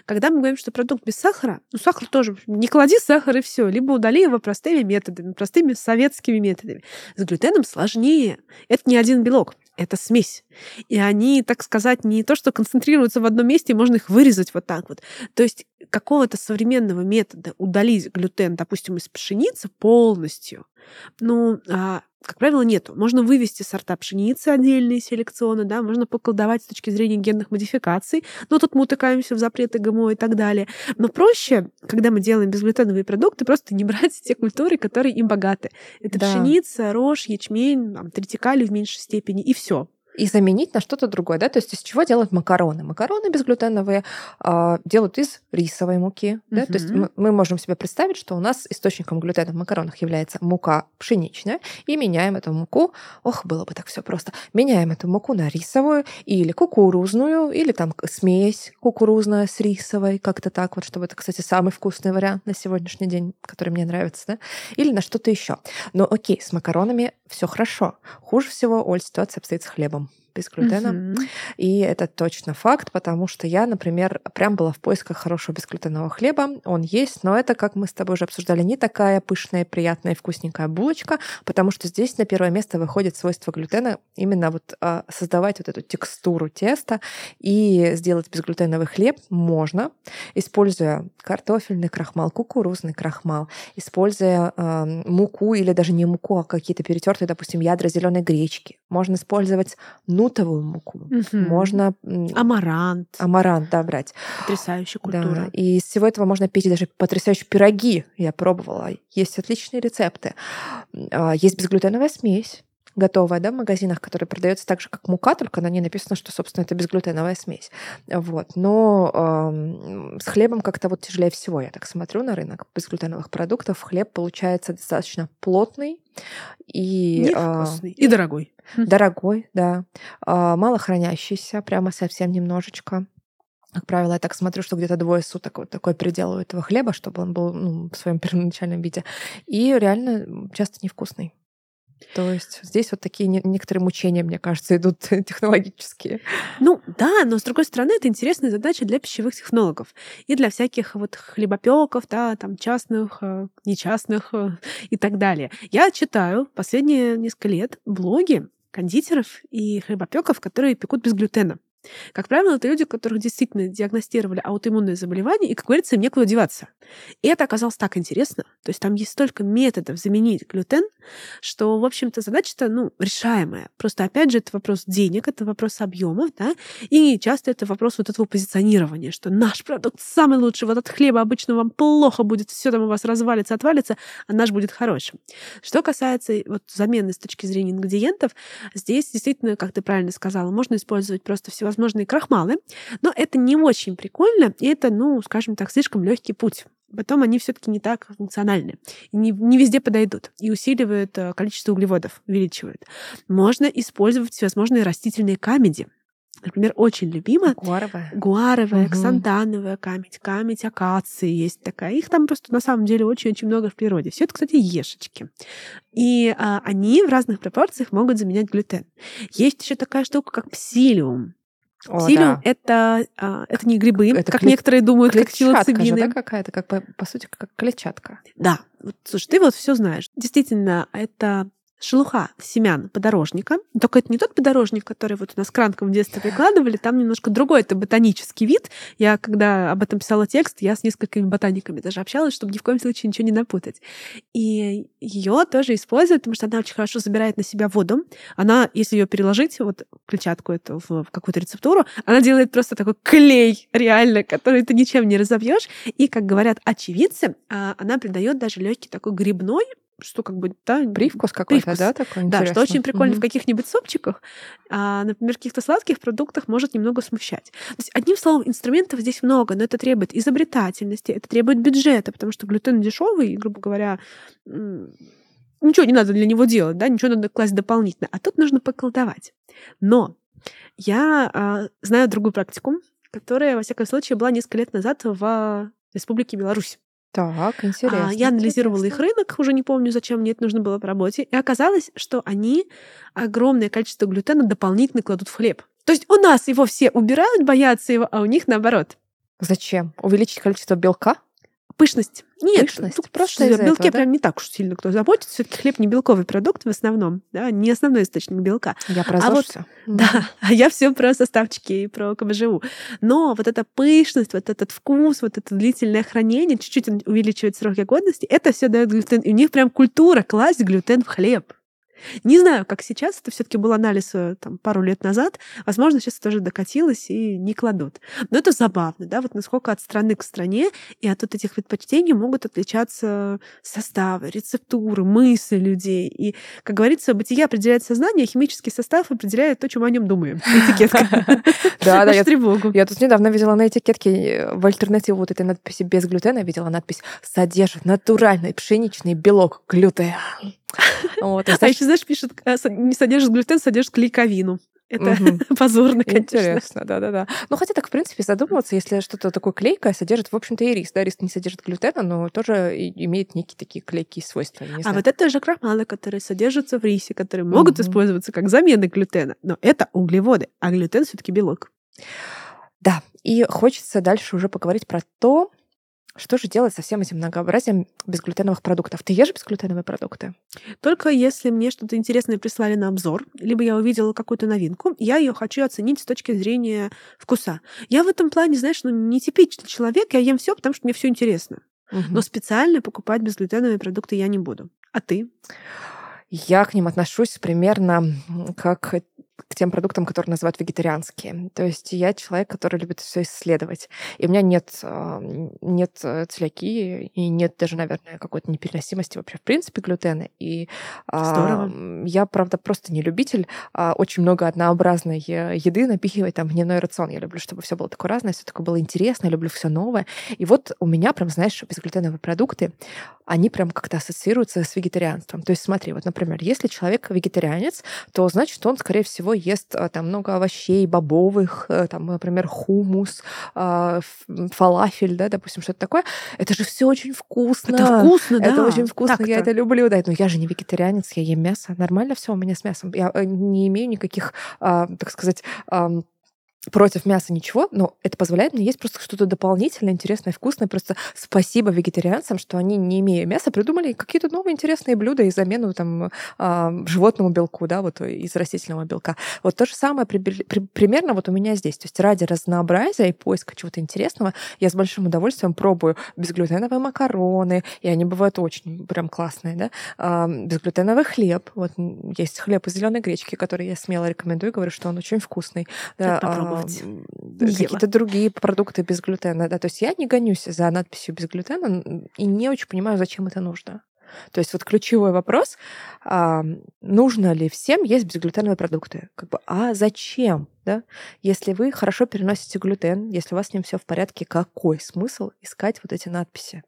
Когда мы говорим, что продукт без сахара, ну, сахар тоже, не клади сахар и все, либо удали его простыми методами, простыми советскими методами. С глютеном сложнее. Это не один белок, это смесь. И они, так сказать, не то, что концентрируются в одном месте, можно их вырезать вот так вот. То есть какого-то современного метода удалить глютен, допустим, из пшеницы полностью, ну, а, как правило, нету. Можно вывести сорта пшеницы отдельные селекционно, да, можно поколдовать с точки зрения генных модификаций, но тут мы утыкаемся в запреты ГМО и так далее. Но проще, когда мы делаем безглютеновые продукты, просто не брать те культуры, которые им богаты. Это Да. пшеница, рожь, ячмень, там, тритикали в меньшей степени, и все. И заменить на что-то другое, да? То есть из чего делают макароны? Макароны безглютеновые а, делают из рисовой муки, да? То есть мы, мы можем себе представить, что у нас источником глютена в макаронах является мука пшеничная, и меняем эту муку, ох, было бы так все просто, меняем эту муку на рисовую или кукурузную, или там смесь кукурузная с рисовой, как-то так вот, чтобы это, кстати, самый вкусный вариант на сегодняшний день, который мне нравится, да? Или на что-то еще. Но окей, с макаронами все хорошо. Хуже всего, Оль, ситуация обстоит с хлебом без глютена. Мгм. И это точно факт, потому что я, например, прям была в поисках хорошего безглютенового хлеба. Он есть, но это, как мы с тобой уже обсуждали, не такая пышная, приятная, вкусненькая булочка, потому что здесь на первое место выходит свойство глютена именно вот а, создавать вот эту текстуру теста и сделать безглютеновый хлеб можно, используя картофельный крахмал, кукурузный крахмал, используя а, муку или даже не муку, а какие-то перетертые, допустим, ядра зеленой гречки. Можно использовать нутовую муку. Мгм. Можно Амарант. амарант, да, брать. Потрясающая Да. культура. И из всего этого можно печь даже потрясающие пироги. Я пробовала. Есть отличные рецепты. А, Есть безглютеновая смесь готовая, да, в магазинах, которая продается так же, как мука, только на ней написано, что, собственно, это безглютеновая смесь. Вот. Но ам, с хлебом как-то вот тяжелее всего. Я так смотрю на рынок безглютеновых продуктов. Хлеб получается достаточно плотный и а, Невкусный. И дорогой. Дорогой, да. А, Мало хранящийся, прямо совсем немножечко. Как правило, я так смотрю, что где-то двое суток вот такой предел у этого хлеба, чтобы он был ну, в своем первоначальном виде. И реально часто невкусный. То есть здесь вот такие не- некоторые мучения, мне кажется, идут технологические. Ну да, но с другой стороны, это интересная задача для пищевых технологов и для всяких вот хлебопеков, да, там частных, э, нечастных э, и так далее. Я читаю последние несколько лет блоги, кондитеров и хлебопеков, которые пекут без глютена. Как правило, это люди, которых действительно диагностировали аутоиммунное заболевание, и, как говорится, им некуда деваться. И это оказалось так интересно. То есть там есть столько методов заменить глютен, что, в общем-то, задача-то, ну, решаемая. Просто, опять же, это вопрос денег, это вопрос объемов, да, и часто это вопрос вот этого позиционирования, что наш продукт самый лучший, вот от хлеба обычно вам плохо будет, все там у вас развалится, отвалится, а наш будет хорошим. Что касается вот замены с точки зрения ингредиентов, здесь действительно, как ты правильно сказала, можно использовать просто всевозможные всевозможные крахмалы, но это не очень прикольно, и это, ну, скажем так, слишком легкий путь. Потом они все-таки не так функциональны. И не, не везде подойдут. И усиливают э, количество углеводов, увеличивают. Можно использовать всевозможные растительные камеди. Например, очень любима гуаровая, гуаровая угу. ксантановая камедь, камедь акации есть такая. Их там просто на самом деле очень-очень много в природе. Все это, кстати, ешечки. И а, они в разных пропорциях могут заменять глютен. Есть еще такая штука, как псилиум. Псилиум да. это, а, это не грибы, это как клет... некоторые думают, как псилоцибины. Же, да, какая-то, как по, по сути, как клетчатка. Да. Слушай, ты вот все знаешь. Действительно, это шелуха семян подорожника. Только это не тот подорожник, который вот у нас кранком в детстве прикладывали, там немножко другой, это ботанический вид. Я, когда об этом писала текст, я с несколькими ботаниками даже общалась, чтобы ни в коем случае ничего не напутать. И ее тоже используют, потому что она очень хорошо забирает на себя воду. Она, если ее переложить, вот клетчатку эту в, какую-то рецептуру, она делает просто такой клей, реально, который ты ничем не разобьешь. И, как говорят очевидцы, а, она придает даже легкий такой грибной что как бы, да... Привкус какой-то, привкус. да, такой Да, что очень прикольно угу. в каких-нибудь супчиках, а, например, в каких-то сладких продуктах может немного смущать. То есть, одним словом, инструментов здесь много, но это требует изобретательности, это требует бюджета, потому что глютен дешевый, грубо говоря, ничего не надо для него делать, да, ничего надо класть дополнительно, а тут нужно поколдовать. Но я а, знаю другую практику, которая, во всяком случае, была несколько лет назад в Республике Беларусь. Так, интересно. А, я анализировала интересно. их рынок, уже не помню, зачем мне это нужно было по работе, и оказалось, что они огромное количество глютена дополнительно кладут в хлеб. То есть у нас его все убирают, боятся его, а у них наоборот. Зачем? Увеличить количество белка? Пышность. Нет, Пышность. Тут просто из-за белке этого, да? прям не так уж сильно кто заботится. Все-таки хлеб не белковый продукт в основном, да, не основной источник белка. Я про а вот, Да, а я все про составчики и про КБЖУ. Но вот эта пышность, вот этот вкус, вот это длительное хранение, чуть-чуть увеличивает сроки годности, это все дает глютен. И у них прям культура класть глютен в хлеб. Не знаю, как сейчас, это все-таки был анализ э, там, пару лет назад. Возможно, сейчас тоже докатилось и не кладут. Но это забавно, да, вот насколько от страны к стране и от вот этих предпочтений могут отличаться составы, рецептуры, мысли людей. И, как говорится, бытие определяет сознание, а химический состав определяет то, чем мы о нем думаем. Этикетка. Да, да, я тревогу. Я тут недавно видела на этикетке э, в альтернативу вот этой надписи без глютена, видела надпись «Содержит натуральный пшеничный белок глютен». Вот, а еще, знаешь, пишет, э, не содержит глютен, содержит клейковину. Это угу. позорно, конечно. Интересно, да-да-да. Ну, хотя так, в принципе, задумываться, если что-то такое клейкое содержит, в общем-то, и рис. Да, рис не содержит глютена, но тоже имеет некие такие клейкие свойства. а вот это же крахмалы, которые содержатся в рисе, которые могут угу. использоваться как замена глютена. Но это углеводы, а глютен все таки белок. Да, и хочется дальше уже поговорить про то, что же делать со всем этим многообразием безглютеновых продуктов? Ты ешь безглютеновые продукты? Только если мне что-то интересное прислали на обзор, либо я увидела какую-то новинку, я ее хочу оценить с точки зрения вкуса. Я в этом плане, знаешь, ну, не типичный человек, я ем все, потому что мне все интересно. Угу. Но специально покупать безглютеновые продукты я не буду. А ты? Я к ним отношусь примерно как к тем продуктам, которые называют вегетарианские. То есть я человек, который любит все исследовать. И у меня нет, а, нет э, целиакии и нет даже, наверное, какой-то непереносимости вообще в принципе глютена. И а, я, правда, просто не любитель а, очень много однообразной э, еды напихивать там в дневной рацион. Я люблю, чтобы все было такое разное, все такое было интересно, я люблю все новое. И вот у меня прям, знаешь, безглютеновые продукты, они прям как-то ассоциируются с вегетарианством. То есть смотри, вот, например, если человек вегетарианец, то значит он, скорее всего, ест а, там много овощей, бобовых, э, там, например, хумус, а, фалафель, да, допустим, что-то такое. Это же все очень вкусно. Это вкусно, да. Это очень вкусно, Так-то. я это люблю, да. Но я же не вегетарианец, я ем мясо. Нормально все у меня с мясом. Я э, не имею никаких, так сказать, против мяса ничего, но это позволяет мне есть просто что-то дополнительное, интересное, вкусное. Просто спасибо вегетарианцам, что они, не имея мяса, придумали какие-то новые интересные блюда и замену там э, животному белку, да, вот из растительного белка. Вот то же самое при, при, примерно вот у меня здесь. То есть ради разнообразия и поиска чего-то интересного я с большим удовольствием пробую безглютеновые макароны, и они бывают очень прям классные, да, э, безглютеновый хлеб. Вот есть хлеб из зеленой гречки, который я смело рекомендую, говорю, что он очень вкусный. Да, попробовать. Какие-то другие продукты без глютена. Да. То есть я не гонюсь за надписью без глютена и не очень понимаю, зачем это нужно. То есть вот ключевой вопрос, а, нужно ли всем есть безглютеновые продукты? Как бы, а зачем? Да? Если вы хорошо переносите глютен, если у вас с ним все в порядке, какой смысл искать вот эти надписи?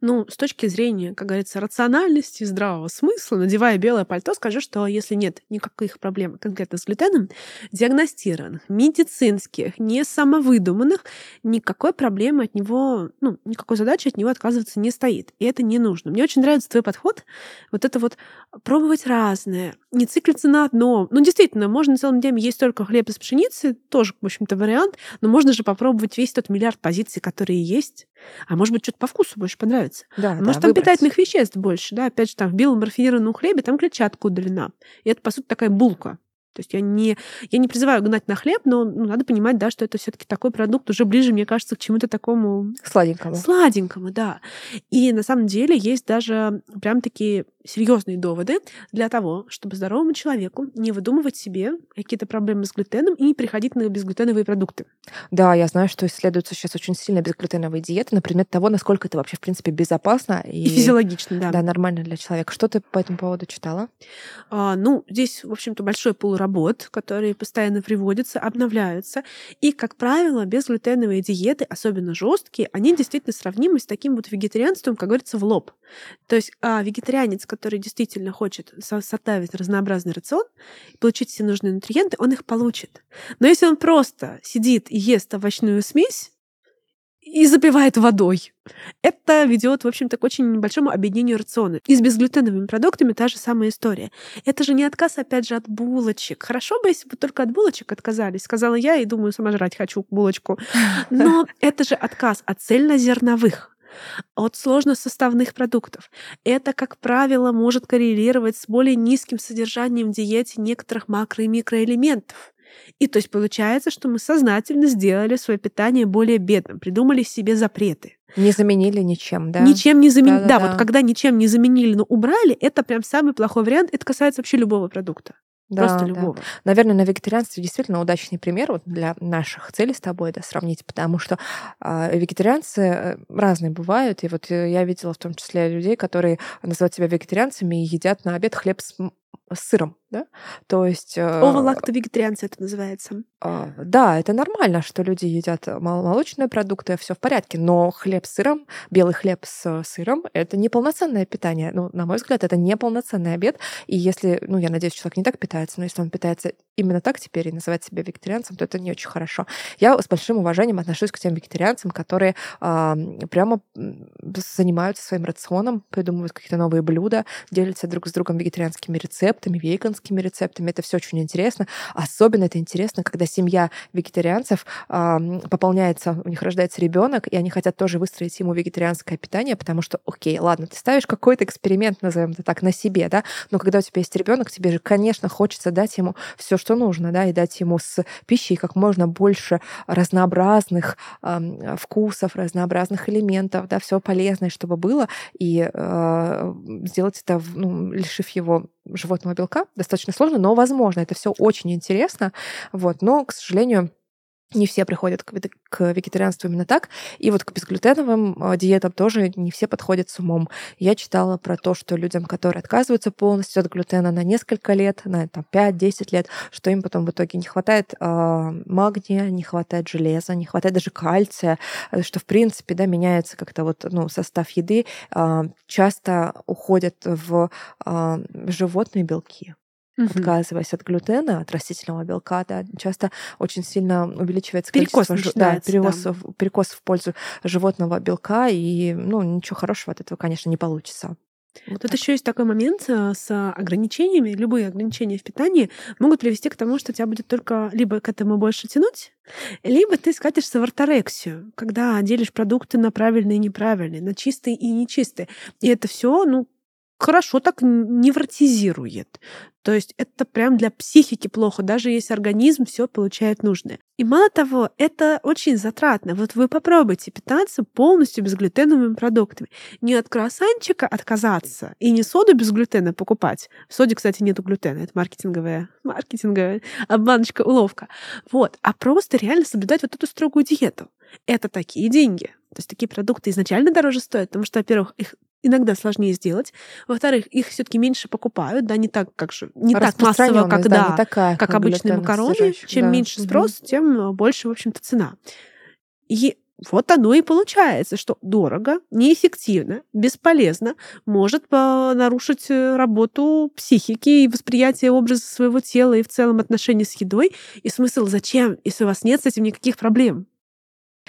Ну, с точки зрения, как говорится, рациональности, здравого смысла, надевая белое пальто, скажу, что если нет никаких проблем конкретно с глютеном, диагностированных, медицинских, не самовыдуманных, никакой проблемы от него, ну, никакой задачи от него отказываться не стоит. И это не нужно. Мне очень нравится твой подход. Вот это вот пробовать разное, не циклиться на одном. Ну, действительно, можно целым днем есть только хлеб из пшеницы, тоже, в общем-то, вариант, но можно же попробовать весь тот миллиард позиций, которые есть. А может быть, что-то по вкусу больше понравится. Да, а может, да, там выбрать. питательных веществ больше, да, опять же, там в белом рафинированном хлебе там клетчатка удалена. И это, по сути, такая булка. То есть я не, я не призываю гнать на хлеб, но ну, надо понимать, да, что это все таки такой продукт уже ближе, мне кажется, к чему-то такому... Сладенькому. Сладенькому, да. И на самом деле есть даже прям такие серьезные доводы для того, чтобы здоровому человеку не выдумывать себе какие-то проблемы с глютеном и не переходить на безглютеновые продукты. Да, я знаю, что исследуются сейчас очень сильно безглютеновые диеты на предмет того, насколько это вообще, в принципе, безопасно и, и физиологично, да. Да, нормально для человека. Что ты по этому поводу читала? А, ну, здесь, в общем-то, большой пул работ, которые постоянно приводятся, обновляются. И, как правило, безглютеновые диеты, особенно жесткие, они действительно сравнимы с таким вот вегетарианством, как говорится, в лоб. То есть а, вегетарианец, который действительно хочет составить разнообразный рацион, получить все нужные нутриенты, он их получит. Но если он просто сидит и ест овощную смесь, и запивает водой. Это ведет, в общем-то, к очень большому объединению рациона. И с безглютеновыми продуктами та же самая история. Это же не отказ, опять же, от булочек. Хорошо бы, если бы только от булочек отказались, сказала я, и думаю, сама жрать хочу булочку. Но это же отказ от цельнозерновых от сложносоставных продуктов. Это, как правило, может коррелировать с более низким содержанием в диете некоторых макро- и микроэлементов. И то есть получается, что мы сознательно сделали свое питание более бедным, придумали себе запреты. Не заменили ничем, да? Ничем не заменили. Да, да, да, вот когда ничем не заменили, но убрали, это прям самый плохой вариант. Это касается вообще любого продукта. Да, Просто да. любого. Наверное, на вегетарианстве действительно удачный пример вот для наших целей с тобой да, сравнить, потому что э, вегетарианцы разные бывают. И вот э, я видела в том числе людей, которые называют себя вегетарианцами и едят на обед хлеб с, с сыром да? То есть... Э, Оволакто-вегетарианцы это называется. Э, да, это нормально, что люди едят молочные продукты, все в порядке, но хлеб с сыром, белый хлеб с сыром — это неполноценное питание. Ну, на мой взгляд, это неполноценный обед, и если, ну, я надеюсь, человек не так питается, но если он питается именно так теперь и называть себя вегетарианцем, то это не очень хорошо. Я с большим уважением отношусь к тем вегетарианцам, которые э, прямо занимаются своим рационом, придумывают какие-то новые блюда, делятся друг с другом вегетарианскими рецептами, веганскими рецептами. Это все очень интересно. Особенно это интересно, когда семья вегетарианцев э, пополняется, у них рождается ребенок, и они хотят тоже выстроить ему вегетарианское питание, потому что, окей, ладно, ты ставишь какой-то эксперимент, назовем это так, на себе, да, но когда у тебя есть ребенок, тебе же, конечно, хочется дать ему все, что нужно, да, и дать ему с пищей как можно больше разнообразных э, вкусов, разнообразных элементов, да, все полезное, чтобы было, и э, сделать это, ну, лишив его животного белка, достаточно сложно, но возможно. Это все очень интересно. Вот. Но, к сожалению, не все приходят к, вегетарианству именно так. И вот к безглютеновым а, диетам тоже не все подходят с умом. Я читала про то, что людям, которые отказываются полностью от глютена на несколько лет, на там, 5-10 лет, что им потом в итоге не хватает э, магния, не хватает железа, не хватает даже кальция, э, что в принципе да, меняется как-то вот, ну, состав еды, э, часто уходят в э, животные белки угу. отказываясь от глютена, от растительного белка, да, часто очень сильно увеличивается перекос количество да, перекос, да. перекос в пользу животного белка, и ну, ничего хорошего от этого, конечно, не получится. Вот Тут так. еще есть такой момент э, с ограничениями. Любые ограничения в питании могут привести к тому, что тебя будет только либо к этому больше тянуть, либо ты скатишься в орторексию, когда делишь продукты на правильные и неправильные, на чистые и нечистые. И это все, ну, хорошо так невротизирует. То есть это прям для психики плохо, даже если организм все получает нужное. И мало того, это очень затратно. Вот вы попробуйте питаться полностью безглютеновыми продуктами. Не от круассанчика отказаться и не соду без глютена покупать. В соде, кстати, нету глютена. Это маркетинговая, маркетинговая обманочка, уловка. Вот. А просто реально соблюдать вот эту строгую диету. Это такие деньги. То есть такие продукты изначально дороже стоят, потому что, во-первых, их иногда сложнее сделать. Во-вторых, их все-таки меньше покупают, да, не так, как же, не так массово, как, да, не такая, как обычные макароны. Чем да. меньше спрос, угу. тем больше, в общем-то, цена. И вот оно и получается, что дорого, неэффективно, бесполезно, может нарушить э, работу психики и восприятие образа своего тела и в целом отношения с едой. И смысл зачем, если у вас нет с этим никаких проблем?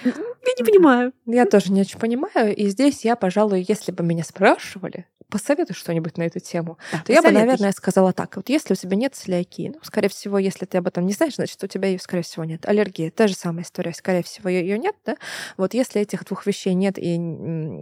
Я не понимаю. Я тоже не очень понимаю. И здесь я, пожалуй, если бы меня спрашивали, посоветуй что-нибудь на эту тему, да, то я бы, наверное, сказала так. Вот если у тебя нет целиакии, ну, скорее всего, если ты об этом не знаешь, значит, у тебя ее, скорее всего, нет. Аллергия, та же самая история, скорее всего, ее нет, да? Вот если этих двух вещей нет и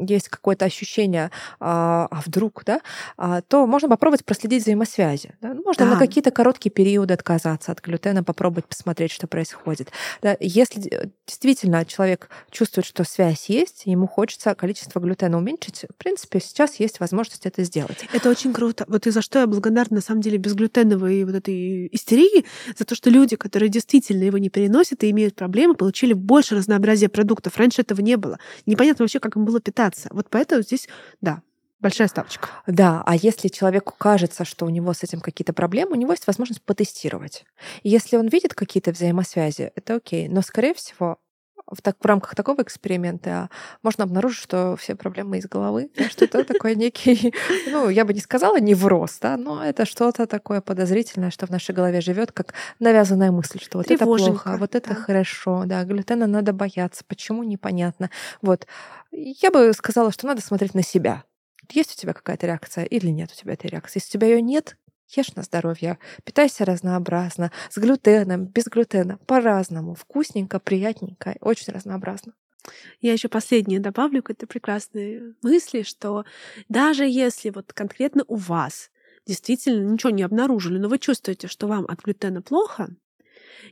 есть какое-то ощущение, а, а вдруг, да, а, то можно попробовать проследить взаимосвязи. Да? Ну, можно да. на какие-то короткие периоды отказаться от глютена, попробовать посмотреть, что происходит. Да? Если действительно человек чувствует, что связь есть, ему хочется количество глютена уменьшить, в принципе, сейчас есть возможность это сделать. Это очень круто. Вот и за что я благодарна, на самом деле, безглютеновой вот этой истерии, за то, что люди, которые действительно его не переносят и имеют проблемы, получили больше разнообразия продуктов. Раньше этого не было. Непонятно вообще, как им было питаться. Вот поэтому здесь, да, Большая ставочка. Да, а если человеку кажется, что у него с этим какие-то проблемы, у него есть возможность потестировать. И если он видит какие-то взаимосвязи, это окей. Но, скорее всего, в, так, в рамках такого эксперимента можно обнаружить, что все проблемы из головы, да, что это такой некий, ну, я бы не сказала невроз, да, но это что-то такое подозрительное, что в нашей голове живет, как навязанная мысль, что вот это плохо, а вот это да. хорошо, да, глютена надо бояться, почему непонятно. Вот. Я бы сказала, что надо смотреть на себя. Есть у тебя какая-то реакция или нет у тебя этой реакции? Если у тебя ее нет, Ешь на здоровье, питайся разнообразно, с глютеном, без глютена, по-разному, вкусненько, приятненько, очень разнообразно. Я еще последнее добавлю к этой прекрасной мысли, что даже если вот конкретно у вас действительно ничего не обнаружили, но вы чувствуете, что вам от глютена плохо,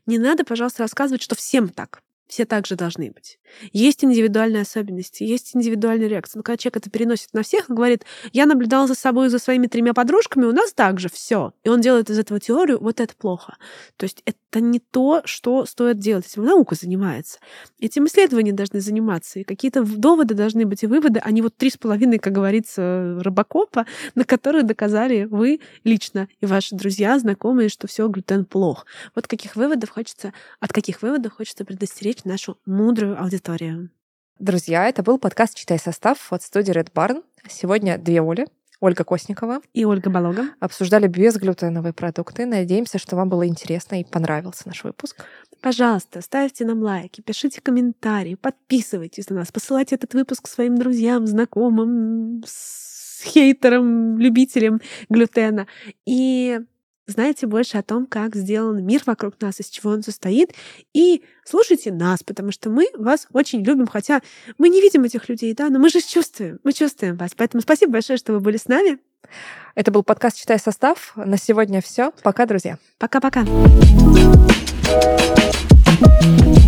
не надо, пожалуйста, рассказывать, что всем так все также должны быть. Есть индивидуальные особенности, есть индивидуальная реакция. Но когда человек это переносит на всех и говорит, я наблюдал за собой за своими тремя подружками, у нас также все. И он делает из этого теорию, вот это плохо. То есть это не то, что стоит делать. Этим наука занимается. Этим исследования должны заниматься. И какие-то доводы должны быть и выводы, а не вот три с половиной, как говорится, робокопа, на которые доказали вы лично и ваши друзья, знакомые, что все глютен плох. Вот каких выводов хочется, от каких выводов хочется предостеречь нашу мудрую аудиторию. Друзья, это был подкаст «Читай состав» от студии Red Barn. Сегодня две Оли. Ольга Косникова и Ольга Балога обсуждали безглютеновые продукты. Надеемся, что вам было интересно и понравился наш выпуск. Пожалуйста, ставьте нам лайки, пишите комментарии, подписывайтесь на нас, посылайте этот выпуск своим друзьям, знакомым, с хейтерам, любителям глютена. И знаете больше о том, как сделан мир вокруг нас, из чего он состоит, и слушайте нас, потому что мы вас очень любим, хотя мы не видим этих людей, да, но мы же чувствуем, мы чувствуем вас. Поэтому спасибо большое, что вы были с нами. Это был подкаст «Читай состав». На сегодня все. Пока, друзья. Пока-пока. thank you